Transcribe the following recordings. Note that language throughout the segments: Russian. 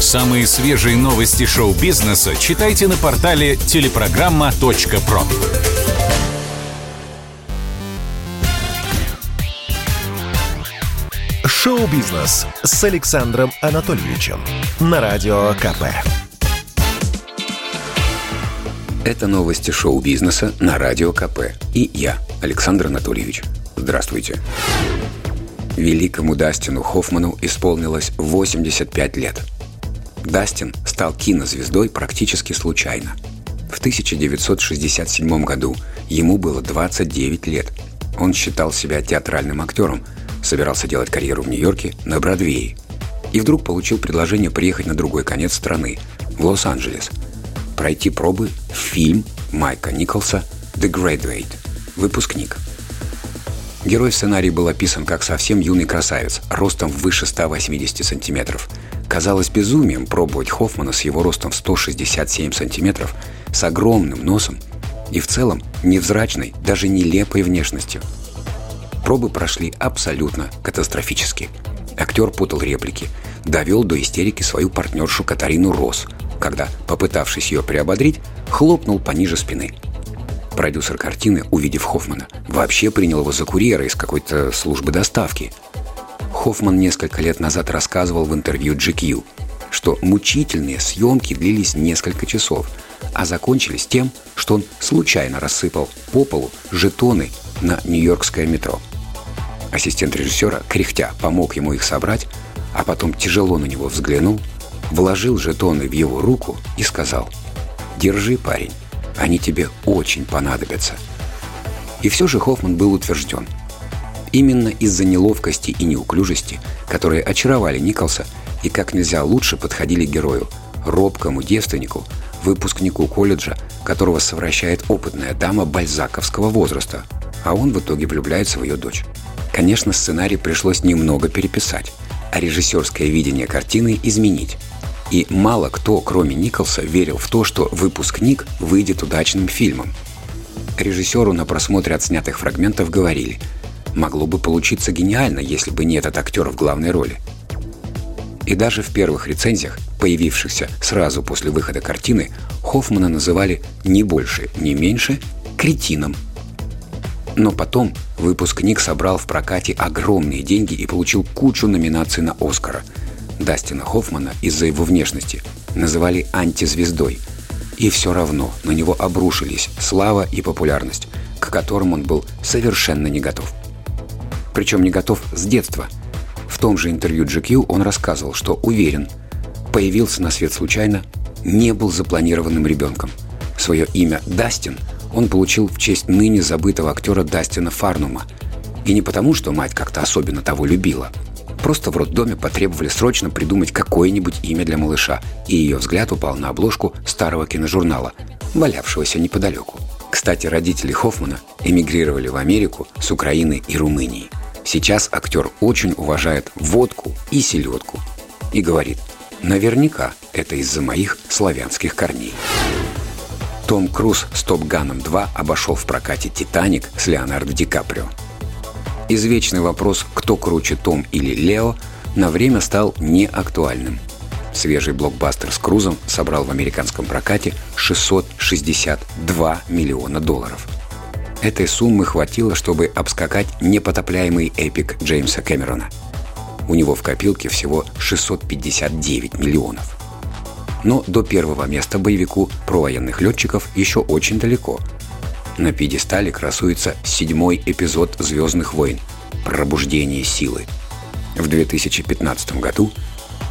Самые свежие новости шоу-бизнеса читайте на портале телепрограмма.про. Шоу-бизнес с Александром Анатольевичем на Радио КП. Это новости шоу-бизнеса на Радио КП. И я, Александр Анатольевич. Здравствуйте. Великому Дастину Хоффману исполнилось 85 лет. Дастин стал кинозвездой практически случайно. В 1967 году ему было 29 лет. Он считал себя театральным актером, собирался делать карьеру в Нью-Йорке на Бродвее. И вдруг получил предложение приехать на другой конец страны, в Лос-Анджелес, пройти пробы в фильм Майка Николса «The Graduate» – «Выпускник». Герой в сценарии был описан как совсем юный красавец, ростом выше 180 сантиметров. Казалось безумием пробовать Хоффмана с его ростом в 167 сантиметров, с огромным носом и в целом невзрачной, даже нелепой внешностью. Пробы прошли абсолютно катастрофически. Актер путал реплики, довел до истерики свою партнершу Катарину Рос, когда, попытавшись ее приободрить, хлопнул пониже спины – Продюсер картины, увидев Хоффмана, вообще принял его за курьера из какой-то службы доставки. Хоффман несколько лет назад рассказывал в интервью GQ, что мучительные съемки длились несколько часов, а закончились тем, что он случайно рассыпал по полу жетоны на нью-йоркское метро. Ассистент режиссера, кряхтя, помог ему их собрать, а потом тяжело на него взглянул, вложил жетоны в его руку и сказал «Держи, парень, они тебе очень понадобятся. И все же Хоффман был утвержден. Именно из-за неловкости и неуклюжести, которые очаровали Николса и как нельзя лучше подходили герою, робкому девственнику, выпускнику колледжа, которого совращает опытная дама бальзаковского возраста, а он в итоге влюбляется в ее дочь. Конечно, сценарий пришлось немного переписать, а режиссерское видение картины изменить, и мало кто, кроме Николса, верил в то, что выпускник выйдет удачным фильмом. Режиссеру на просмотре отснятых фрагментов говорили «Могло бы получиться гениально, если бы не этот актер в главной роли». И даже в первых рецензиях, появившихся сразу после выхода картины, Хоффмана называли не больше, не меньше кретином. Но потом выпускник собрал в прокате огромные деньги и получил кучу номинаций на «Оскара», Дастина Хоффмана из-за его внешности называли антизвездой. И все равно на него обрушились слава и популярность, к которым он был совершенно не готов. Причем не готов с детства. В том же интервью GQ он рассказывал, что уверен, появился на свет случайно, не был запланированным ребенком. Свое имя Дастин он получил в честь ныне забытого актера Дастина Фарнума. И не потому, что мать как-то особенно того любила – Просто в роддоме потребовали срочно придумать какое-нибудь имя для малыша, и ее взгляд упал на обложку старого киножурнала, валявшегося неподалеку. Кстати, родители Хоффмана эмигрировали в Америку с Украины и Румынии. Сейчас актер очень уважает водку и селедку и говорит, наверняка это из-за моих славянских корней. Том Круз с «Топ Ганом 2» обошел в прокате «Титаник» с Леонардо Ди Каприо. Извечный вопрос «кто круче, Том или Лео» на время стал неактуальным. Свежий блокбастер с Крузом собрал в американском прокате 662 миллиона долларов. Этой суммы хватило, чтобы обскакать непотопляемый эпик Джеймса Кэмерона. У него в копилке всего 659 миллионов. Но до первого места боевику про военных летчиков еще очень далеко – на пьедестале красуется седьмой эпизод «Звездных войн» «Пробуждение силы». В 2015 году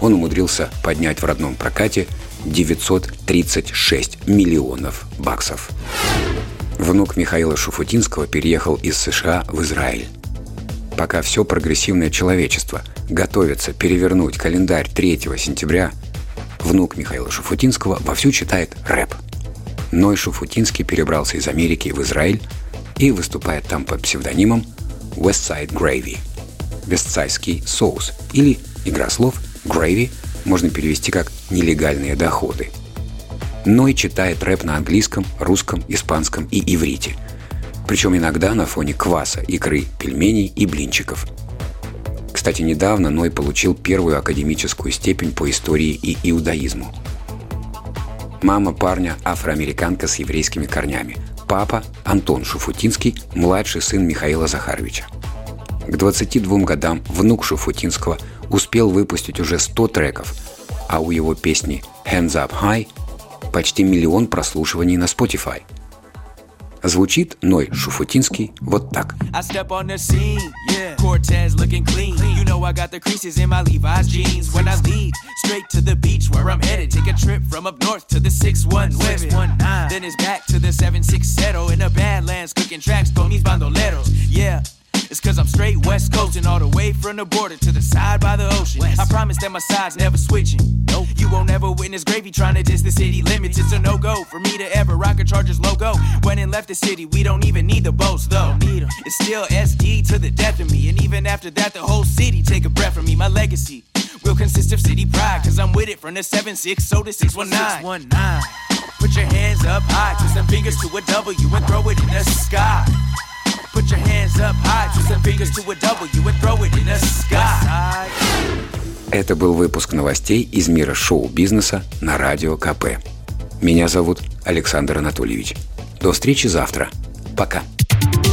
он умудрился поднять в родном прокате 936 миллионов баксов. Внук Михаила Шуфутинского переехал из США в Израиль. Пока все прогрессивное человечество готовится перевернуть календарь 3 сентября, внук Михаила Шуфутинского вовсю читает рэп – Ной Шуфутинский перебрался из Америки в Израиль и выступает там под псевдонимом Westside Gravy – Вестсайский соус или, игра слов, Gravy можно перевести как «нелегальные доходы». Ной читает рэп на английском, русском, испанском и иврите. Причем иногда на фоне кваса, икры, пельменей и блинчиков. Кстати, недавно Ной получил первую академическую степень по истории и иудаизму. Мама парня – афроамериканка с еврейскими корнями. Папа – Антон Шуфутинский, младший сын Михаила Захаровича. К 22 годам внук Шуфутинского успел выпустить уже 100 треков, а у его песни «Hands Up High» почти миллион прослушиваний на Spotify – Звучит Ной Шуфутинский вот так. Cortez looking clean. You know I got the creases in my Levi's jeans. When I leave, straight to the beach where I'm headed. A trip from up north to the 619. Then it's back to the 76 settle in the Badlands, cooking tracks con mis bandoleros. Yeah. It's cause I'm straight west coasting all the way from the border to the side by the ocean. West. I promise that my side's never switching. Nope. You won't ever witness gravy trying to diss the city limits. It's a no go for me to ever rock a Chargers logo. When and left the city, we don't even need the boats though. It's still SD to the death of me. And even after that, the whole city take a breath from me. My legacy will consist of city pride. Cause I'm with it from the 7-6, so the 619. Put your hands up high, twist some fingers to a W and throw it in the sky. Put your hands up high, twist some fingers to a W and throw it in the sky. Это был выпуск новостей из мира шоу-бизнеса на Радио КП. Меня зовут Александр Анатольевич. До встречи завтра. Пока.